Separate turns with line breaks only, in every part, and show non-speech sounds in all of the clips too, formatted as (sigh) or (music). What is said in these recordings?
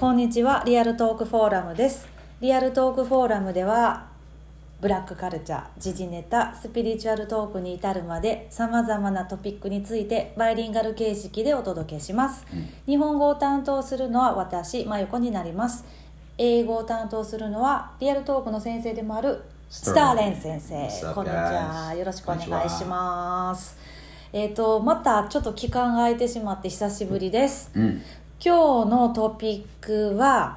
こんにちはリアルトークフォーラムです。リアルトークフォーラムではブラックカルチャー時事ネタスピリチュアルトークに至るまでさまざまなトピックについてバイリンガル形式でお届けします、日本語を担当するのは私まゆこになります。英語を担当するのはリアルトークの先生でもあるスターレン先生。こんにちは?よろしくお願いします。えっ、とまたちょっと期間が空いてしまって久しぶりです、
うん
今日のトピックは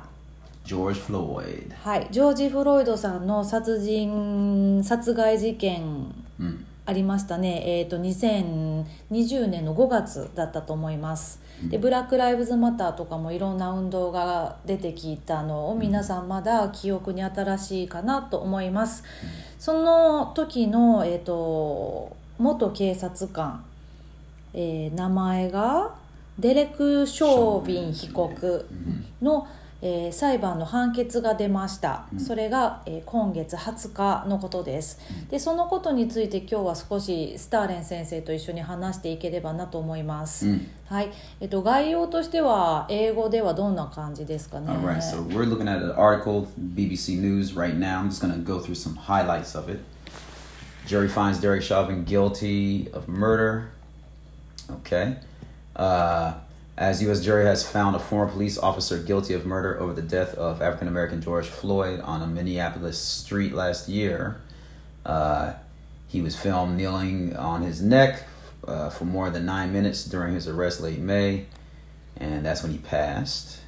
George Floyd.
はい、ジョージ・フロイドさんの殺人殺害事件
うん。
ありましたね、えー、と2020年の5月だったと思います、でブラック・ライブズ・マターとかもいろんな運動が出てきたのを皆さんまだ記憶に新しいかなと思います、その時の、えー、と元警察官、えー名前がデレク・ショービン被告の、えー裁判の判決が出ました、それが、えー今月20日のことです、でそのことについて今日は少しスターレン先生と一緒に話していければなと思います、
うん
はい、えっと概要としては英語ではどんな感じですかね
All right, so we're looking at an article, BBC News, right now. I'm just going to go through some highlights of it. Jury finds Derek Chauvin guilty of murder. Okay. Uh, as U.S. jury has found a former police officer guilty of murder over the death of African American George Floyd on a Minneapolis street last year. Uh, he was filmed kneeling on his neck uh, for more than nine minutes during his arrest late May, and that's when he passed.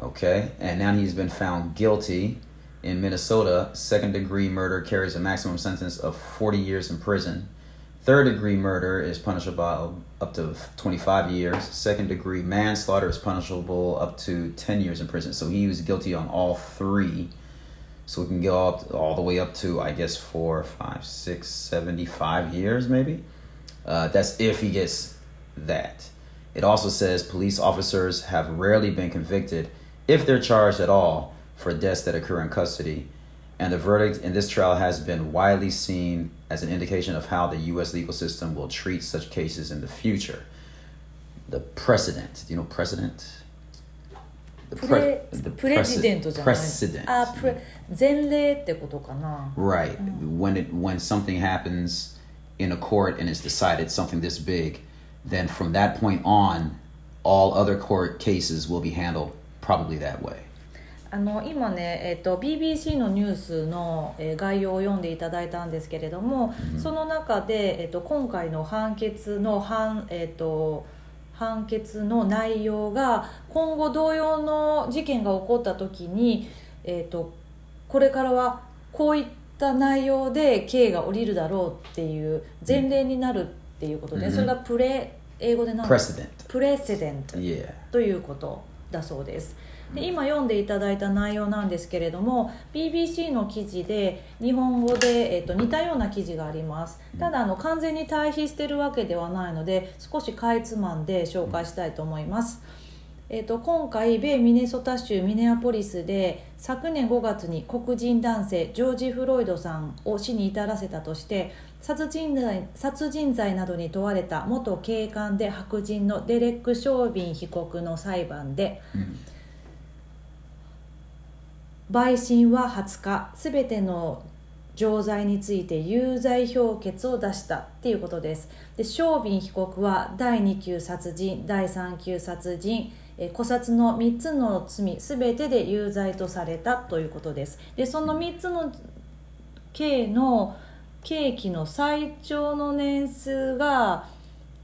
Okay, and now he's been found guilty in Minnesota. Second degree murder carries a maximum sentence of 40 years in prison. Third degree murder is punishable up to 25 years. Second degree manslaughter is punishable up to 10 years in prison. So he was guilty on all three. So we can go up all the way up to, I guess, four, five, six, 75 years maybe. Uh, that's if he gets that. It also says police officers have rarely been convicted, if they're charged at all, for deaths that occur in custody. And the verdict in this trial has been widely seen as an indication of how the U.S. legal system will treat such cases in the future. The precedent. Do you know precedent? The
プレ
the
プレジデントじゃない
precedent.
あプレ前例ってことかな
Right. When it when something happens in a court and it's decided something this big, then from that point on, all other court cases will be handled probably that way.
あの今ね、えっと BBC のニュースの、えー概要を読んでいただいたんですけれども、その中で、えっと今回の判決の判,、えっと判決の内容が今後同様の事件が起こった時に、えっとこれからはこういった内容で刑が下りるだろうっていう前例になるっていうことで、
うん。
それがプレ英語で何.プレセデント.ということだそうです。で今読んでいただいた内容なんですけれども BBC の記事で日本語で、えっと似たような記事があります。ただあの完全に対比してるわけではないので少しかいつまんで紹介したいと思います、えっと今回米ミネソタ州ミネアポリスで昨年5月に黒人男性ジョージ・フロイドさんを死に至らせたとして殺人罪殺人罪などに問われた元警官で白人のデレック・ショービン被告の裁判で、陪審は20日すべての錠剤について有罪評決を出したっていうことです。でショービン被告は第2級殺人第3級殺人えー古殺の3つの罪すべてで有罪とされたということです。でその3つの刑の刑期の最長の年数が、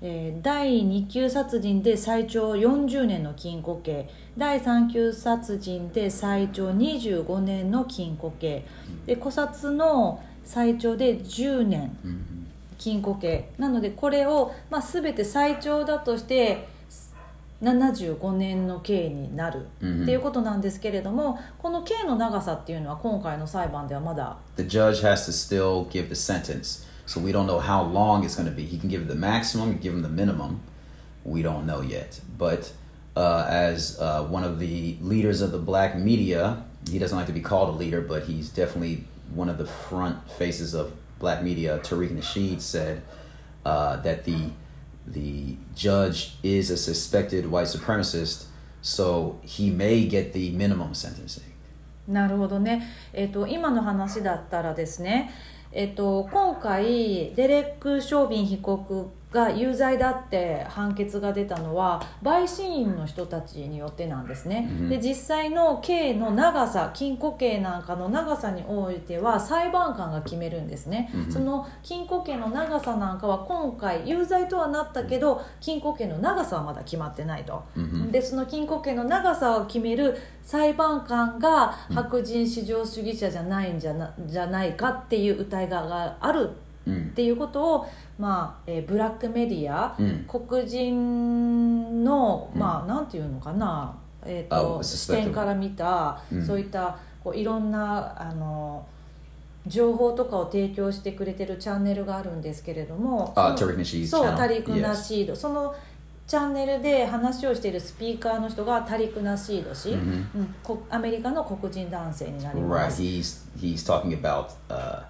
えー第2級殺人で最長40年の禁錮刑。第3級殺人で最長25年の禁錮刑。で古殺の最長で10年禁錮刑。なのでこれを、まあ、全て最長だとして75年の刑になる
うん
っていうことなんですけれどもこの刑の長さっていうのは今回の裁判ではまだ
The judge has to still give the sentence. So we don't know how long it's going to be. He can give the maximum, give him the minimum. We don't know yet. But uh, as uh, one of the leaders of the black media, he doesn't like to be called a leader, but he's definitely one of the front faces of black media. Tariq Nasheed said uh, that the the judge is a suspected white supremacist, So he may get the minimum sentencing.
なるほどね、えっと今の話だったらですね、えっと今回デレック・ショービン被告が有罪だって判決が出たのは陪審員の人たちによってなんですね、
うん。
で実際の刑の長さ禁錮刑なんかの長さにおいては裁判官が決めるんですね、
うん。
その禁錮刑の長さなんかは今回有罪とはなったけど禁錮刑の長さはまだ決まってないと、
Mhm.
でその禁錮刑の長さを決める裁判官が白人至上主義者じゃないんじゃなじゃないかっていう疑いがある
Mm.
っていうことを、まあえーブラックメディア、
うん
黒人の、まあなんていうのかな、えー、と
あ
視点から見た、
うん
そういったこういろんなあの情報とかを提供してくれてるチャンネルがあるんですけれども
Uh,
そう.タリク・ナ.シードそのチャンネルで話をしているスピーカーの人がタリク・ナシード氏、
Mhm.
うん、こアメリカの黒人男性になりま
Right.
す。
He's he's talking about uh,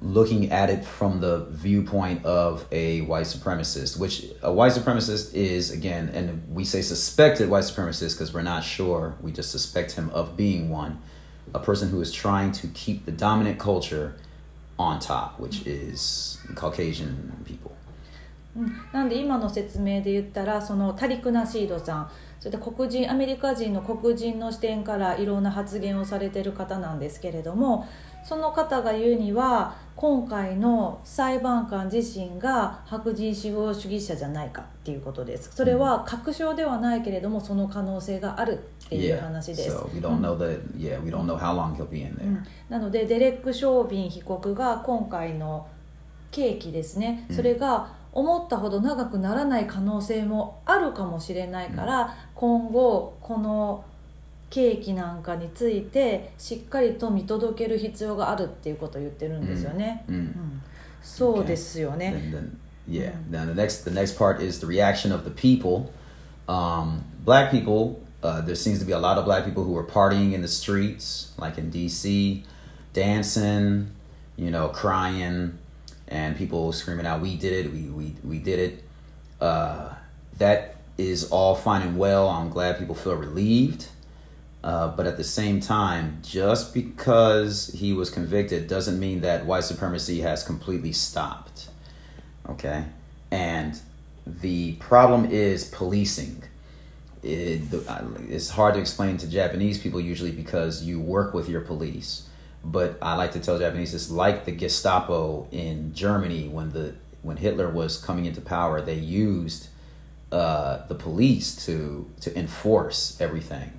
looking at it from the viewpoint of a white supremacist, which a white supremacist is again, and we say suspected white supremacist because we're not sure. We just suspect him of being one, a person who is trying to keep the dominant culture on top, which is Caucasian people.
うんなんで今の説明で言ったらそのタリク・ナシードさん それで黒人アメリカ人の黒人の視点からいろんな発言をされてる方なんですけれどもその方が言うには今回の裁判官自身が白人至上主義者じゃないかっていうことです。それは確証ではないけれどもその可能性があるっていう.話です、なのでデレック・ショービン被告が今回の刑期ですね。それが思ったほど長くならない可能性もあるかもしれないから、今後この刑期なんかについてしっかりと見届ける必要があるっていうことを言ってるんですよね、
Mm.
うんそうですよね、
And then, yeah. Then the next, the next part is the reaction of the people. Um, black people. Uh, there seems to be a lot of black people who are partying in the streets, like in D.C., dancing, you know, crying, and people screaming out, "We did it! We we we did it!" Uh, that is all fine and well. I'm glad people feel relieved. Uh, but at the same time, just because he was convicted doesn't mean that white supremacy has completely stopped. Okay? And the problem is policing. It, it's hard to explain to Japanese people usually because you work with your police. But I like to tell Japanese it's like the Gestapo in Germany when the when Hitler was coming into power. They used uh, the police to to enforce everything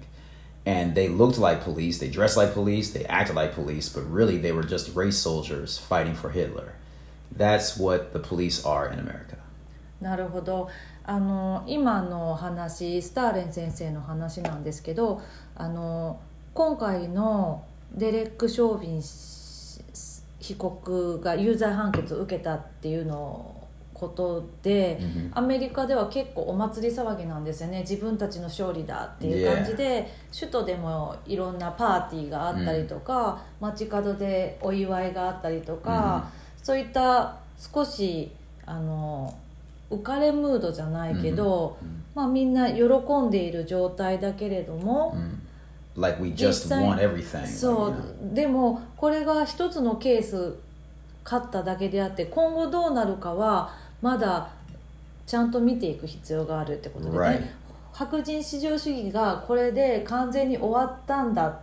and they looked like police they dressed like police they acted like police but really they were just race soldiers fighting for hitler that's what the police are in america
なるほどあの今の話スターレン先生の話なんですけどあの今回の デレック・ショービンし被告が有罪判決を受けたっていうのことで、
Mhm.
アメリカでは結構お祭り騒ぎなんですよね。自分たちの勝利だっていう感じで、首都でもいろんなパーティーがあったりとか、街角でお祝いがあったりとか、そういった少しあの浮かれムードじゃないけど、まあ、みんな喜んでいる状態だけれども、
like we
実
just
際
want everything
そう
know.
でもこれが一つのケース勝っただけであって今後どうなるかはまだちゃんと見ていく必要があるってことでね、
Right.
白人至上主義がこれで完全に終わったんだっ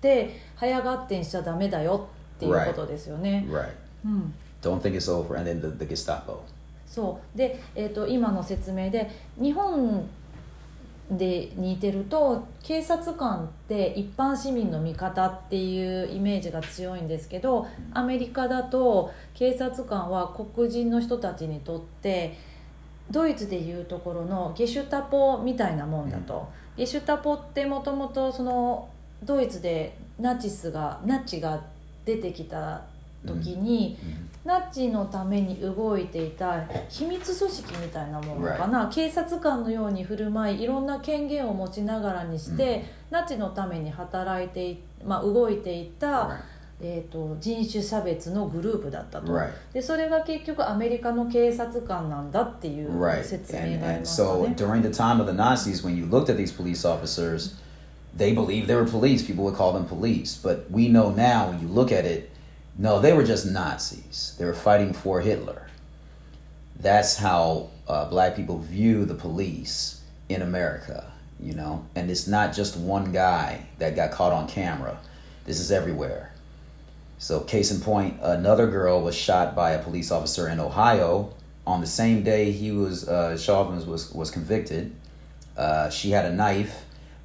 て早がってんしちゃダメだよっていうことですよね。
right
うん、
don't think it's over and then the, the gestapo
そうで、えー、と今の説明で日本で似てると警察官って一般市民の味方っていうイメージが強いんですけどアメリカだと警察官は黒人の人たちにとってドイツでいうところのゲシュタポみたいなもんだと、ゲシュタポってもともとそのドイツでナチスがナチが出てきた時に、ナッチのために動いていた秘密組織みたいなものかな、警察官のように振る舞いいろんな権限を持ちながらにして、ナッチのために働いて、まあ、動いていた、えー、と人種差別のグループだった、でそれが結局アメリカの警察官なんだっていう説明があり、
no, they were just Nazis. They were fighting for Hitler. That's how uh, black people view the police in America, you know? And it's not just one guy that got caught on camera, this is everywhere. So, case in point, another girl was shot by a police officer in Ohio on the same day he was uh, Chauvin was was convicted. Uh, she had a knife,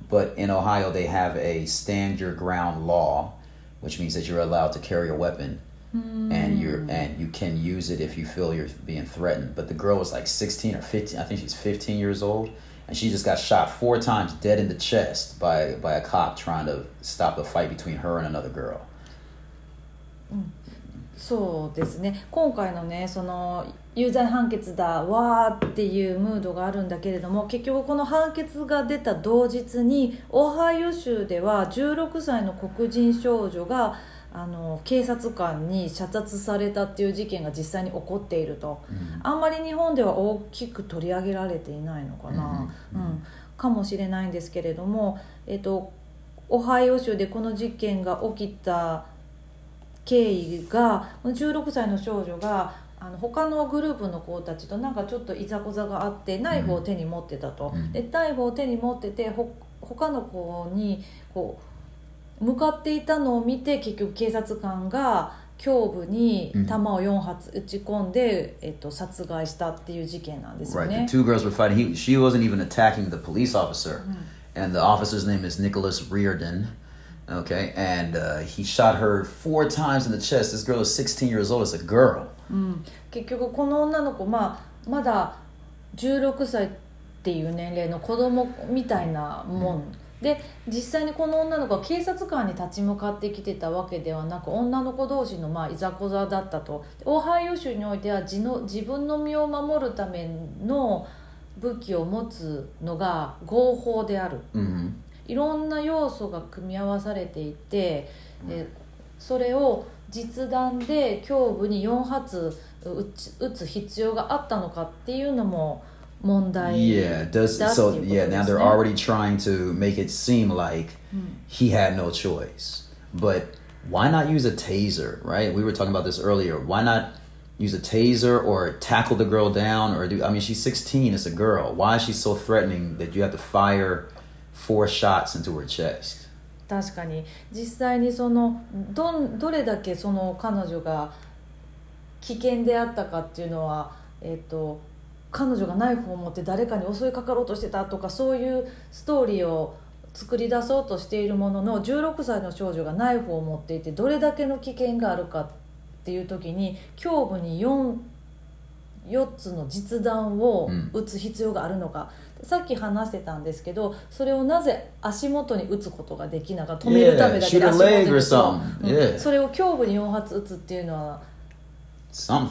but in Ohio they have a stand your ground law, which means that you're allowed to carry a weapon, and you're and you can use it if you feel you're being threatened. But the girl was like 16 or 15. I think she's 15 years old, and she just got shot four times dead in the chest by by a cop trying to stop a fight between her and another girl.
そうですね今回のねその 有罪判決だわーっていうムードがあるんだけれども結局この判決が出た同日にオハイオ州では16歳の黒人少女があの警察官に射殺されたっていう事件が実際に起こっていると、あんまり日本では大きく取り上げられていないのかな、うん。かもしれないんですけれども、えっと、オハイオ州でこの事件が起きた経緯が16歳の少女があの他のグループの子たちとなんかちょっといざこざがあってナイフを手に持ってたと、
うん
でナイフを手に持っててほ他の子にこう向かっていたのを見て結局警察官が胸部に弾を4発撃ち込んで、えっと、殺害したっていう事件なんですよ
Right.
ね
The。two girls were fighting. He, she wasn't even attacking the police officer, and the officer's name is Nicholas Reardon. Okay, and uh, he shot her four times in the chest. This girl is 16 years old. It's a girl.
結局この女の子、まあ、まだ16歳っていう年齢の子供みたいなもん、で実際にこの女の子は警察官に立ち向かってきてたわけではなく女の子同士のまあいざこざだったと。でオハイオ州においては自の自分の身を守るための武器を持つのが合法である。
hmm
いろんな要素が組み合わされていて、えそれを実弾で胸部に4発撃つ撃つ必要があったのかっていうのも問題
Yeah. Does
だって
so?
いうこと
Yeah.
で
Now
す
they're
ね。
already trying to make it seem like he had no choice. But why not use a taser? Right? We were talking about this earlier. Why not? Use a taser or tackle the girl down or do I mean she's 16 it's a girl why is she so threatening that you have to fire four shots into her chest
確かに。実際にそのどんどれだけその彼女が危険であったかっていうのは、えっと彼女がナイフを持って誰かに襲いかかろうとしてたとかそういうストーリーを作り出そうとしているものの16歳の少女がナイフを持っていてどれだけの危険があるかっていう時に胸部に 4, 4つの実弾を撃つ必要があるのか、さっき話してたんですけどそれをなぜ足元に撃つことができなかった止めるためだけで足元に撃つ
Yeah.
それを胸部に4発撃つっていうのは
something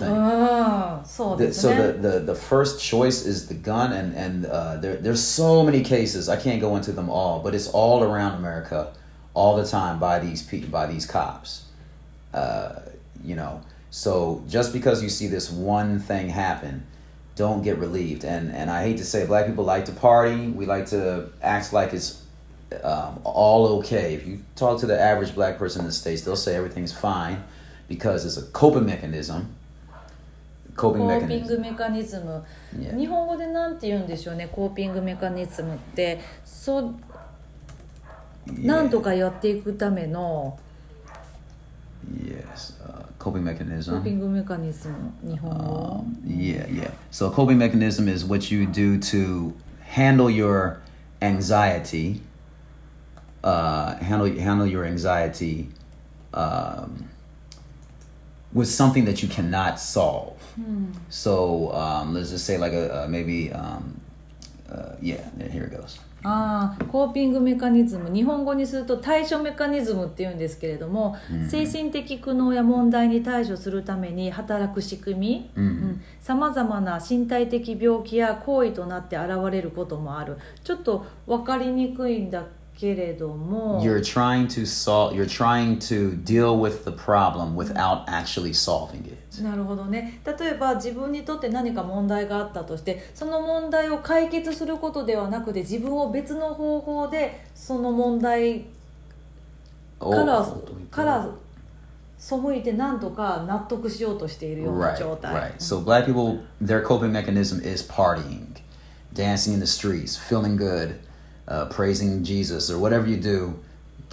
The-
です
so
ね
the, the, the first choice is the gun and, and uh, there, there's so many cases i can't go into them all but it's all around america all the time by these pe- by these cops uh, you know so just because you see this one thing happen don't get relieved and and i hate to say it, black people like to party we like to act like it's um, all okay if you talk to the average black person in the states they'll say everything's fine because it's a coping mechanism
コ
coping
ーピン
mechanism
グメカニズム
Yeah.
日本語でなんて言うんでしょうねコーピングメカニズムってそうなんとかやっていくための
Yes, uh, coping mechanism.
Coping mechanism,
um, Yeah, yeah. So coping mechanism is what you do to handle your anxiety. Uh, handle handle your anxiety um, with something that you cannot solve. Hmm. So um, let's just say like a, a maybe um, uh, yeah. Here it goes.
ああコーピングメカニズム日本語にすると対処メカニズムっていうんですけれども、精神的苦悩や問題に対処するために働く仕組みさまざまな身体的病気や行為となって現れることもある。ちょっと分かりにくいんだけれども
You're trying to solve. You're trying to deal with the problem without actually solving it.
なるほどね例えば自分にとって何か問題があったとしてその問題を解決することではなくて自分を別の方法でその問題からから背いて何とか納得しようとしているような
Right,
状態、
right. So black people, their coping mechanism is partying, dancing in the streets, feeling good, uh, praising Jesus, or whatever you do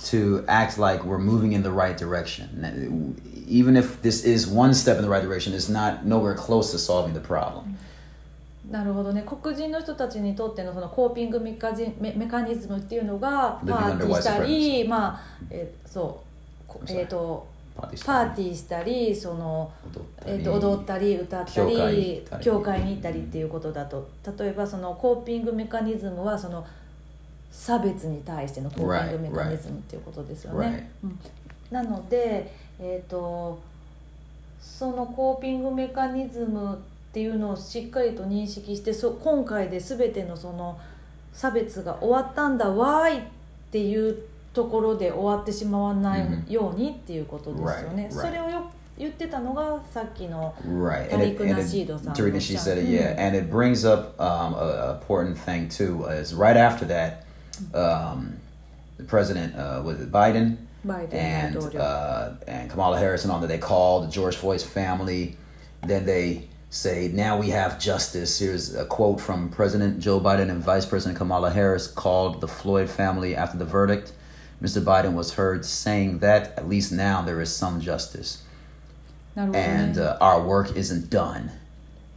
to act like we're moving in the right direction. Even if this is one step in the right direction, it's not nowhere close to solving the problem.
なるほどね黒人の人たちにとってのそのコーピングメカジメメカニズムっていうのがパーティーしたりまあえーそうえーとパーティーしたりそのえー、と踊ったり歌った
教会に
り
行ったり
教会に行ったりっていうことだと例えばそのコーピングメカニズムはその差別に対してのコーピングメカニズムっていうことですよね。うんなので、えー、とそのコーピングメカニズムっていうのをしっかりと認識してそ今回で全てのその差別が終わったんだわーいっていうところで終わってしまわないようにっていうことですよね。
Right, right.
それをよ言ってたのがさっきの
Right. And it,
Tariq
and
Nasheed
it,
さん
it, yeah. And it brings up um, a, a important thing, too, is right after that, um, the president uh, was it Biden,
Biden
and uh, and Kamala Harris and on that. They called the George Floyd's family. Then they say, "Now we have justice." Here's a quote from President Joe Biden and Vice President Kamala Harris called the Floyd family after the verdict. Mr. Biden was heard saying that at least now there is some justice, and uh, our work isn't done.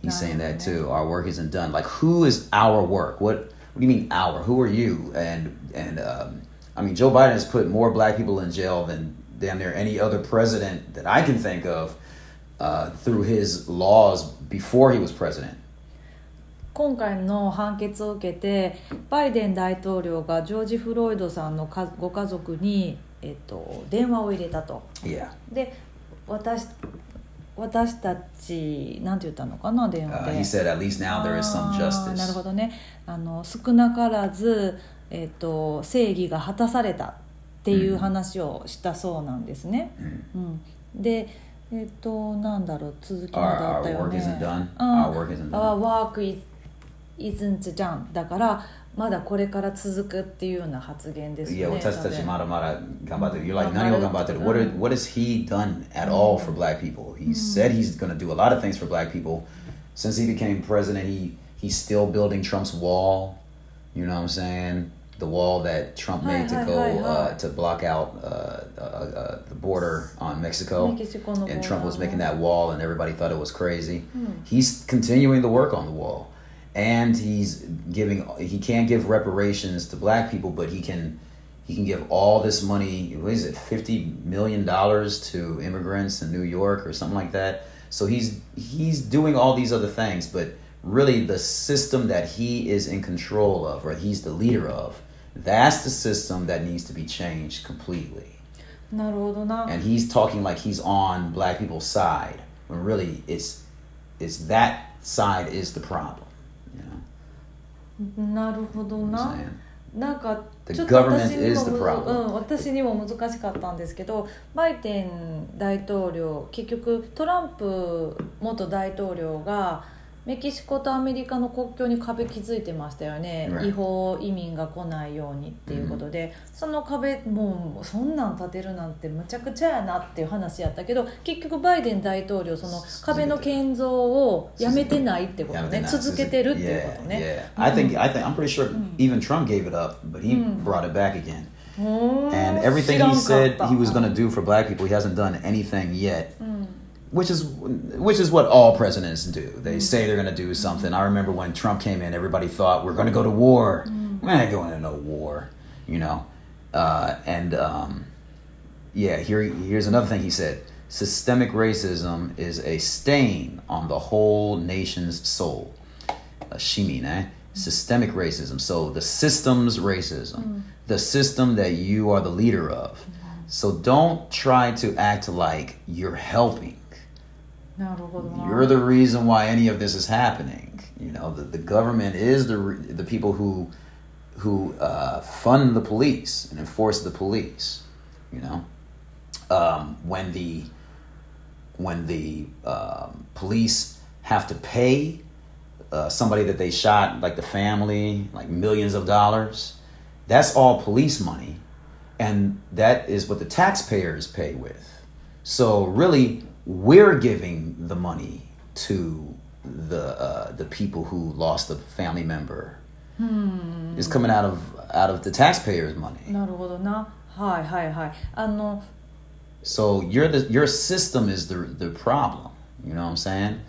He's Not saying that too. Our work isn't done. Like who is our work? What What do you mean our? Who are you? And and um, I mean, Joe Biden has put more black people in jail than damn near any other president that I can think of uh, through his laws before he was president.
今回の判決を受けてバイデン大統領がジョージ・フロイドさんのかご家族に、えっと、電話を入れたと。
Yeah.
で私 私たちなんて言ったのかな電話
Uh,
で。
he said, at least now there is some
あーなるほ
justice.
どねあの少なからず、えっと正義が果たされたっていう話をしたそうなんですね。うんでえっ、となんだろう続きまであ
Our,
った
our
よ
work
ね。
isn't done.
うん
Our work isn't
Our
done.
work is, isn't done だからまだこれから続くっていうような発言です
Yeah,
よね。
私たちまだまだ頑張ってる. You're like,
頑張る。
何を頑張ってる? What, are, what has he done at all for black people? He said he's going to do a lot of things for black people. Since he became president, he he's still building Trump's wall. You know what I'm saying? The wall that Trump made to
Hi, hi,
go
hi, hi.
uh, to block out uh, uh, uh, the border on Mexico.
メキシコの
And Trump was
ボーダー
making that wall, and everybody thought it was crazy. He's continuing the work on the wall, and he's giving he can't give reparations to black people but he can he can give all this money what is it 50 million dollars to immigrants in new york or something like that. So he's he's doing all these other things but really the system that he is in control of or he's the leader of that's the system that needs to be changed completely. And he's talking like he's on black people's side when really it's it's that side is the problem.
なるほどな。なんかちょっと私にも.うん、私にも難しかったんですけどバイデン大統領結局トランプ元大統領がメキシコとアメリカの国境に壁築いてましたよね、
Right.
違法移民が来ないようにっていうことで、その壁もうそんなん建てるなんてむちゃくちゃやなっていう話やったけど結局バイデン大統領その壁の建造をやめてないってことね続けてるっていうことね。
yeah, yeah. I think I think I'm pretty sure even Trump gave it up, but he brought it back again. And everything he
か
said he was going to do for black people, he hasn't done anything yet. Which is which is what all presidents do. They say they're going to do something. I remember when Trump came in, everybody thought we're going to go to war. We're not going to no war, you know. Uh, and um, yeah, here here's another thing he said. Systemic racism is a stain on the whole nation's soul. Uh, shimi, eh? Systemic racism. So the system's racism, the system that you are the leader of. So don't try to act like you're helping. You're the reason why any of this is happening. You know, the, the government is the, the people who, who uh, fund the police and enforce the police. You know, um, when the, when the um, police have to pay uh, somebody that they shot, like the family, like millions of dollars, that's all police money. And that is what the taxpayers pay with. So, really, we're giving the money to the uh, the people who lost a family member. It's coming out of out of the taxpayers' money.
なるほどなはいはいはいあの
So you're the your system is the the problem. You know what I'm saying?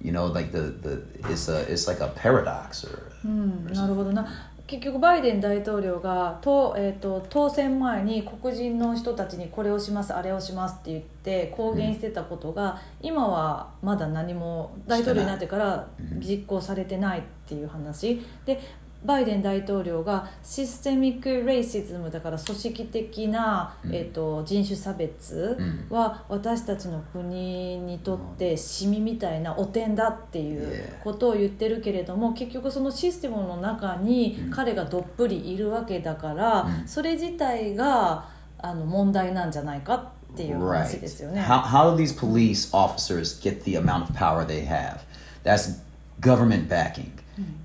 You know, like the the it's a it's like a paradox or.
うんなるほどな 結局バイデン大統領がと、えー、と当選前に黒人の人たちにこれをしますあれをしますって言って公言してたことが、今はまだ何も大統領になってから実行されてないっていう話。でバイデン大統領がシステミック・レイシズムだから組織的な、
うん
えー、と人種差別
うん
は私たちの国にとってシミみたいな汚点だっていう.ことを言ってるけれども結局そのシステムの中に
うん
彼がどっぷりいるわけだから、
うん
それ自体があの問題なんじゃないかっていう話ですよね。
How how do these police officers get the amount of power they have? That's government backing.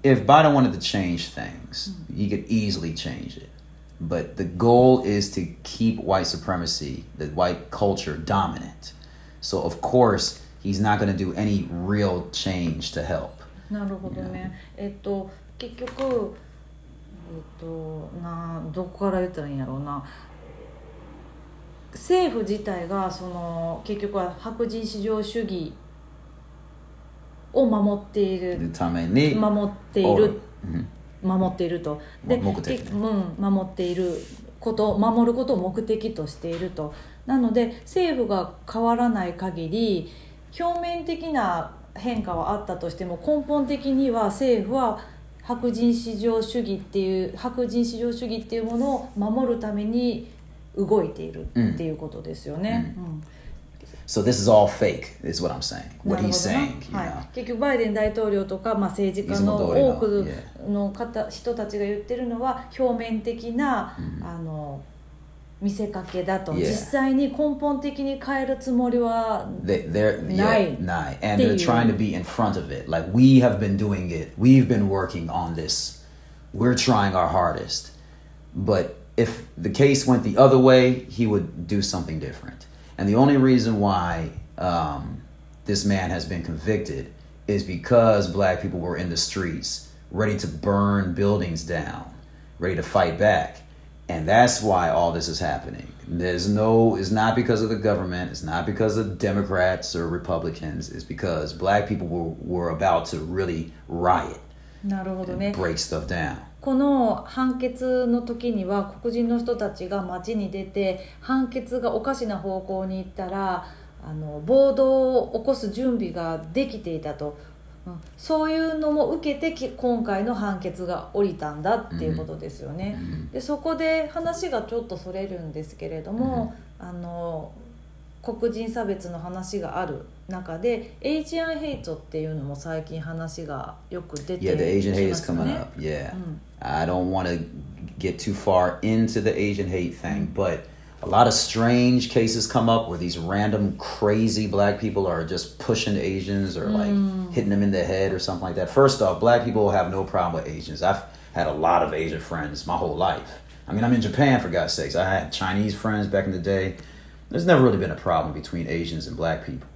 If Biden wanted to change things, he could easily change it. But the goal is to keep white supremacy, the white culture dominant. So of course, he's not going to do any real change to help.
なるほどね。えっと結局えっとなどこから言ったらいいんやろうな。政府自体がその結局は白人至上主義 を守っている。
time they need.
守っている。
Mhm.
守っていると。で
目的。
けうん、守っていること守ることを目的としていると。なので政府が変わらない限り表面的な変化はあったとしても根本的には政府は白人至上主義っていう白人至上主義っていうものを守るために動いているっていうことですよね。うん
So this is all fake, is what I'm saying.
な
What
る
he's
ほど
saying, you
な
know.
はい、結局バイデン大統領とか、まあ、政治家の
いつも通りの
多く
Yeah.
の方人たちが言ってるのは表面的な、あの見せかけだと、
Yeah.
実際に根本的に変えるつもりは
They, they're yeah,
Nai.
nai, and they're
They-
trying to be in front of it. Like we have been doing it. We've been working on this. We're trying our hardest. But if the case went the other way, he would do something different. And the only reason why um, this man has been convicted is because black people were in the streets, ready to burn buildings down, ready to fight back. And that's why all this is happening. There's no, it's not because of the government, it's not because of Democrats or Republicans, it's because black people were, were about to really riot
なるほどね
and break stuff down.
この判決の時には黒人の人たちが街に出て判決がおかしな方向に行ったらあの暴動を起こす準備ができていたと、うんそういうのも受けてき今回の判決が下りたんだっていうことですよね。でそこで話がちょっとそれるんですけれども、あの黒人差別の話がある中でエイジアンヘイトっていうのも最近話がよく出て
Yeah, the Asian
き
hate
ま
is
すよ
coming
ね。
up. Yeah.
Mm.
I don't want to get too far into the Asian hate thing, but a lot of strange cases come up where these random crazy black people are just pushing Asians or like mm. hitting them in the head or something like that. First off, black people have no problem with Asians. I've had a lot of Asian friends my whole life. I mean, I'm in Japan for God's sakes. I had Chinese friends back in the day. There's never really been a problem between Asians and black people.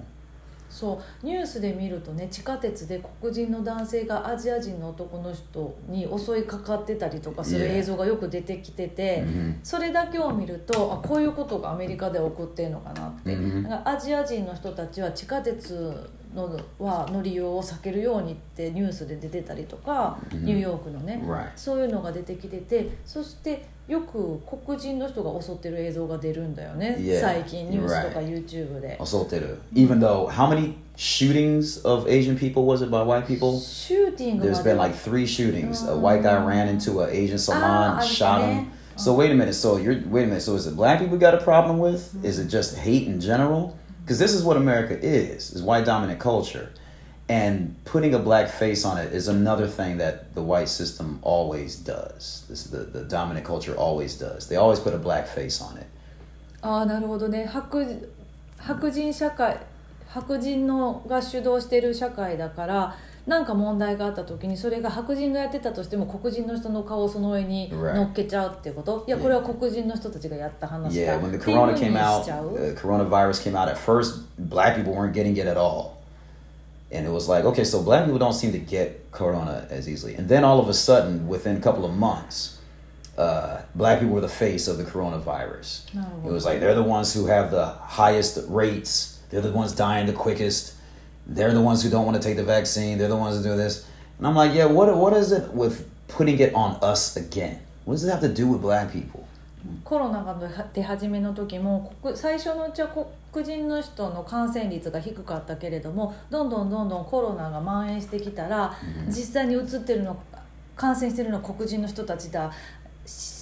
そうニュースで見るとね地下鉄で黒人の男性がアジア人の男の人に襲いかかってたりとかする.映像がよく出てきてて、
Mhm.
それだけを見るとあこういうことがアメリカで起こってるのかなって、
Mhm.
だからアジア人の人たちは地下鉄のはの利用を避けるようにってニュースで出てたりとか、ニューヨークのね.そういうのが出てきててそしてよく黒人の人が襲ってる映像が出るんだよね.最近ニュースとか. YouTube で。
Assaulted. Even though, how many shootings of Asian people was it by white people?
シューティング
There's been like three shootings. A white guy ran into an Asian salon,
Ah,
shot him. So wait a minute. So you're wait a minute. So is it black people got a problem with? Is it just hate in general? Because this is what America is: is white dominant culture, And putting a black face on it is another thing that the white system always does. This is the, the dominant culture always does. They always put a black face on it.
ああなるほどね白白人社会白人のが主導している社会だから 何か問題があった時にそれが白人がやってたとしても黒人の人の顔をその上に乗っけちゃうっていうこといやこれは黒人の人たちがやった話だ
Yeah, when the corona
に
came
し
out, the coronavirus came out, at first, black people weren't getting it at all. And it was like, okay, so black people don't seem to get corona as easily. And then all of a sudden, within a couple of months, uh, black people were the face of the coronavirus. It was like they're the ones who have the highest rates, they're the ones dying the quickest, they're the ones who don't want to take the vaccine, they're the ones who do this. And I'm like, yeah, what, what is it with putting it on us again? What does it have to do with black people?
コロナが出始めの時も国最初のうちは黒人の人の感染率が低かったけれどもどんどんどんどんコロナが蔓延してきたら、実際にうつってるの感染してるのは黒人の人たちだし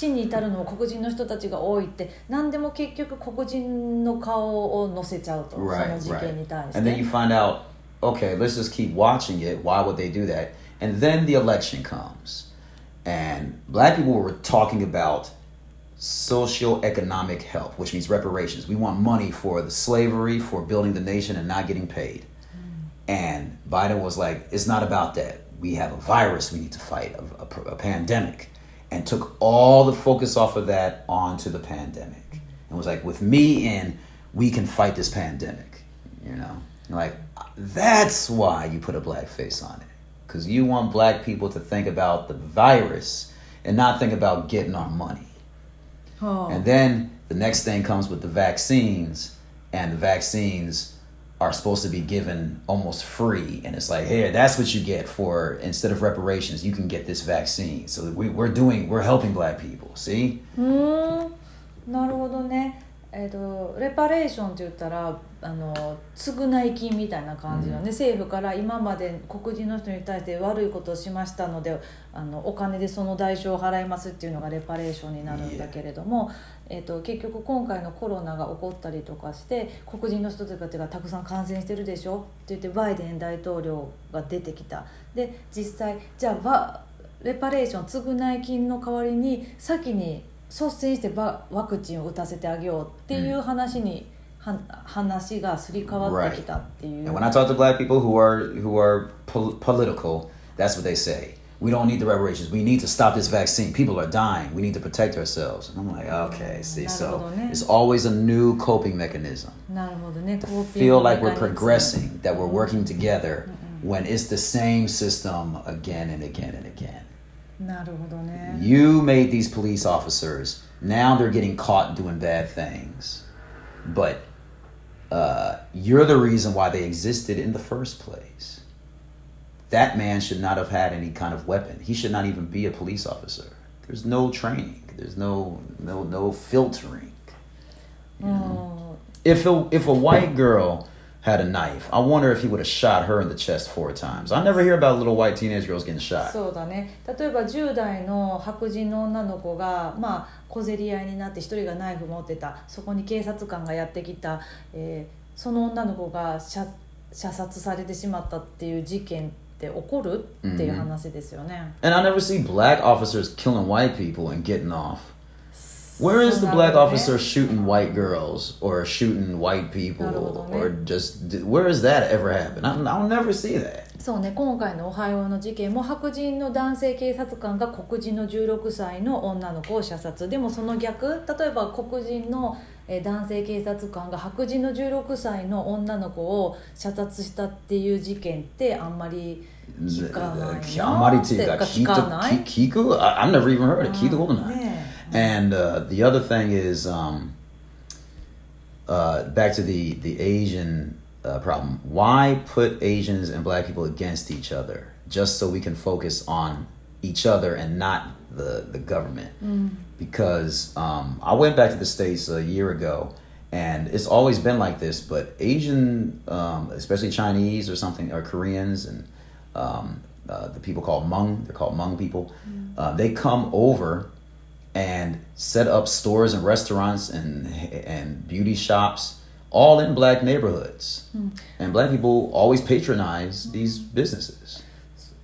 死に至るのも黒人の人たちが多いって何でも結局黒人の顔を載せちゃうと、その
Right,
事件に対
right.
し
And then you
て。
find out, okay, let's just keep watching it. Why would they do that? And then the election comes. And black people were talking about socioeconomic help, which means reparations. We want money for the slavery, for building the nation and not getting paid. And Biden was like, it's not about that. We have a virus we need to fight, a, a- a pandemic. And took all the focus off of that onto the pandemic. And was like, with me in, we can fight this pandemic. You know? Like, that's why you put a black face on it. Because you want black people to think about the virus and not think about getting our money.
はあ
And then the next thing comes with the vaccines, and the vaccines are supposed to be given almost free. And it's like, hey, that's what you get for instead of reparations, you can get this vaccine. So we, we're doing, we're helping black people. See?
うーんなるほどね えー、とレパレーションって言ったらあの償い金みたいな感じのね、政府から今まで黒人の人に対して悪いことをしましたのであのお金でその代償を払いますっていうのがレパレーションになるんだけれども、えー、と結局今回のコロナが起こったりとかして黒人の人たちがたくさん感染してるでしょって言ってバイデン大統領が出てきた。で実際じゃあわレパレーション償い金の代わりに先に率先してワワクチンを打たせてあげようっていう話に、は話がすり替わってきたっていう。
And when I talk to black people who are who are pol- political, that's what they say. We don't need the reparations. We need to stop this vaccine. People are dying. We need to protect ourselves. And I'm like, okay, see, so it's always a new coping mechanism.
なるほどね。
to
コーピング
feel like
メ
we're
カニズム
progressing, that we're working together when it's the same system again and again and again. You made these police officers. Now they're getting caught doing bad things. But uh, you're the reason why they existed in the first place. That man should not have had any kind of weapon. He should not even be a police officer. There's no training. There's no no no filtering.
You know? mm.
If a if a white girl had a knife, I wonder if he would have shot her in the chest four times. I never hear about little white teenage girls getting shot.
そうだね例えば10代の白人の女の子が、まあ、小競り合いになって一人がナイフ持ってたそこに警察官がやってきた、えーその女の子が射射殺されてしまったっていう事件って起こるっていう話ですよね。
And I never see black officers killing white people and getting off. Where is the black officer shooting white girls or shooting white people or just where has that ever happened? I, I'll never see that.
そうね今回のオハイオの事件も白人の男性警察官が黒人の16歳の女の子を射殺でもその逆例えば黒人のえー男性警察官が白人の16歳の女の子を射殺したっていう事件ってあんまり聞かないな
あんまりっていうか
聞かない
聞く I've never even heard it. 聞いたことない。
ね
And uh, the other thing is, um, uh, back to the the Asian uh, problem. Why put Asians and Black people against each other just so we can focus on each other and not the the government? Because um, I went back to the states a year ago, and it's always been like this. But Asian, um, especially Chinese or something, or Koreans and um, uh, the people called Hmong, they're called Hmong people. Uh, they come over and set up stores and restaurants and and beauty shops all in black neighborhoods. Hmm. And black people always patronize these businesses.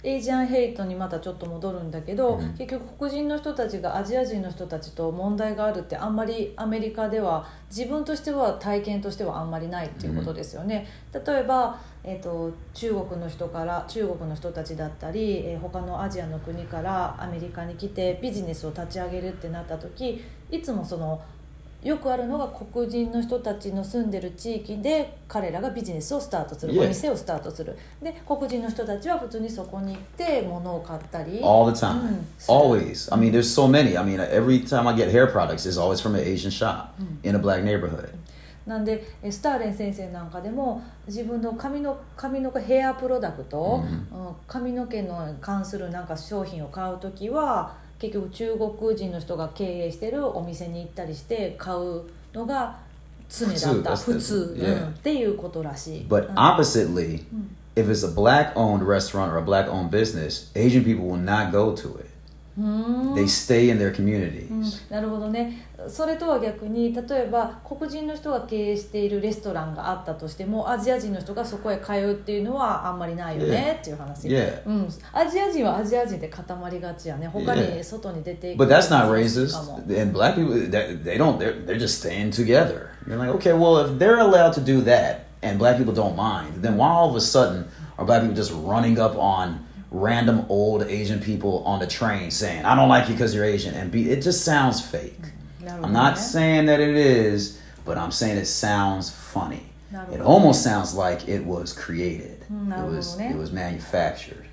エイジアンヘイトにまたちょっと戻るんだけど、結局黒人の人たちがアジア人の人たちと問題があるってあんまりアメリカでは自分としては体験としてはあんまりないっていうことですよね。例えば、えー、と中国の人から中国の人たちだったり、えー他のアジアの国からアメリカに来てビジネスを立ち上げるってなった時いつもそのよくあるのが黒人の人たちの住んでる地域で彼らがビジネスをスタートする.お店をスタートするで黒人の人たちは普通にそこに行って物を買ったり
All the time.
Mm.
Always. I mean, there's so many. I mean, every time I get hair products, it's always from an Asian shop in a black neighborhood.
なんでえスターレン先生なんかでも自分の髪の髪の毛ヘアプロダクト、うん髪の毛の関するなんか商品を買う時は結局中国人の人が経営してるお店に行ったりして買うのが常だった
普通
っていうことらしい。
But
うん
oppositely, if it's a black owned restaurant or a black owned business, Asian people will not go to it. They stay in their communities.
うんなるほどねそれとは逆に例えば黒人の人が経営しているレストランがあったとしてもアジア人の人がそこへ通うっていうのはあんまりないよねっていう話、
Yeah.
うん、アジア人はアジア人で固まりがちやね他.に外に出ていく
But that's not
か
racist.
も
And black people, they don't. They're, they're just staying together. You're like, okay, well, if they're allowed to do that, and black people don't mind, then why all of a sudden are black people just running up on random old Asian people on the train saying, I don't like you because you're Asian. And be, it just sounds fake.
Not
I'm not saying that it is, but I'm saying it sounds funny. It almost sounds like it was created. It was, it was manufactured.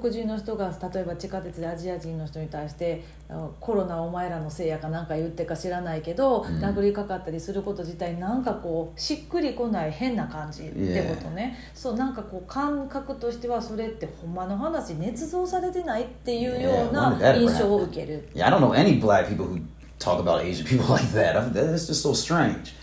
黒人の人が例えば地下鉄でアジア人の人に対してあコロナお前らのせいやかなんか言ってか知らないけど、殴りかかったりすること自体なんかこうしっくりこない変な感じってことね、そうなんかこう感覚としてはそれってほんまの話捏造されてないっていうよう
Yeah,
な印象を?受ける。
Yeah, I don't know any black people who talk about Asian people (laughs) like that. That's just so strange.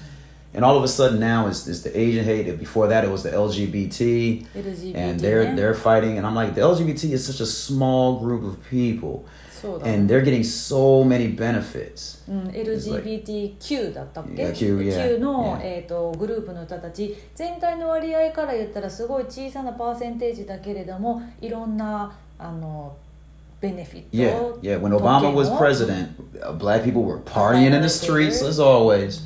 And all of a sudden now it's, it's the Asian hate. and Before that it was the LGBT,
LGBT
and they're
ね
they're fighting. And I'm like, the LGBT is such a small group of people,
そうだね
and they're getting so many benefits.
うん、LGBTQ だったっけ
Yeah, Q, yeah,
Q の、
yeah.
えー、とグループの人たち全体の割合から言ったらすごい小さなパーセンテージだけれどもいろんなあのベネフィット
Yeah, yeah. When Obama was
特権を
president, uh, black people were partying in the streets as always.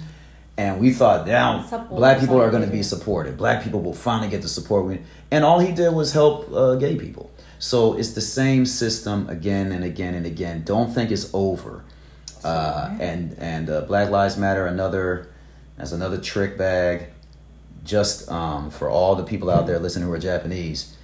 And we thought, now
Support
black people are going to
society.
be supported. Black people will finally get the support. We, and all he did was help uh, gay people. So it's the same system again and again and again. Don't think it's over. Uh, and and uh, Black Lives Matter, another that's another trick bag. Just um, for all the people out there listening who are Japanese,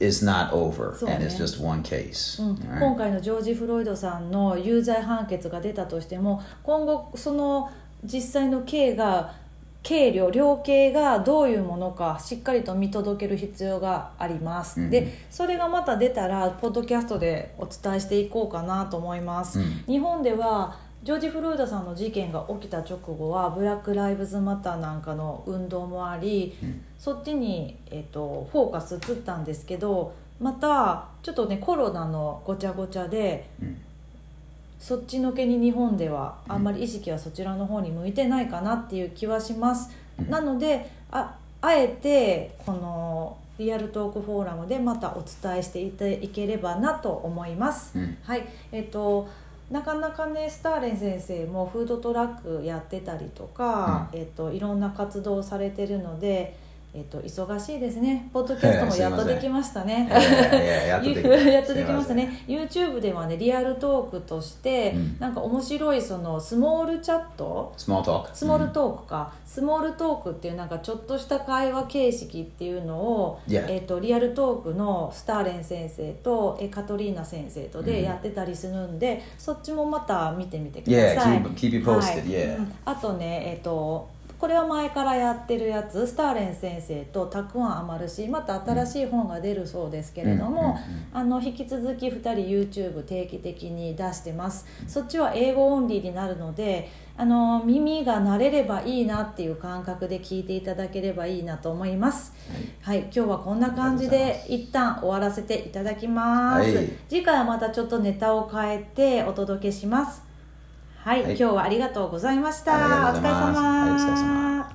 it's not over,
So,
and it's
yeah.
just one case.
うん
All right?
今回のジョージ・フロイドさんの有罪判決が出たとしても今後その 実際の刑が刑量量刑がどういうものかしっかりと見届ける必要があります、
うん
でそれがまた出たらポッドキャストでお伝えしていこうかなと思います、
うん。
日本ではジョージ・フロイドさんの事件が起きた直後はブラック・ライブズ・マターなんかの運動もあり、そっちに、えっとフォーカス移ったんですけどまたちょっとねコロナのごちゃごちゃで、
うん
そっちのけに日本ではあんまり意識はそちらの方に向いてないかなっていう気はします、
うん。
なのでああえてこのリアルトークフォーラムでまたお伝えしていていければなと思います、
うん。
はい。えっ、となかなかねスターレン先生もフードトラックやってたりとか、えっといろんな活動をされてるので、えっと忙しいですね。ポッドキャストもやっとできましたね。
やっとできました
ね。(laughs) (laughs) YouTube ではねリアルトークとして、
うん。
なんか面白いそのスモールチャット
？Small talk.
スモールトークか、スモールトークっていうなんかちょっとした会話形式っていうのを.えー、とリアルトークのスターレン先生とえカトリーナ先生とでやってたりするんで、そっちもまた見てみてください。あとねえっ、とこれは前からやってるやつスターレン先生とたくあん余るしまた新しい本が出るそうですけれども、あの引き続き2人 YouTube 定期的に出してます。そっちは英語オンリーになるのであの耳が慣れればいいなっていう感覚で聞いていただければいいなと思います。はい、今日はこんな感じで一旦終わらせていただきます、
はい。
次回はまたちょっとネタを変えてお届けしますはい、
はい。
今日はありがとうございました。お疲れ様。
はいお疲れ様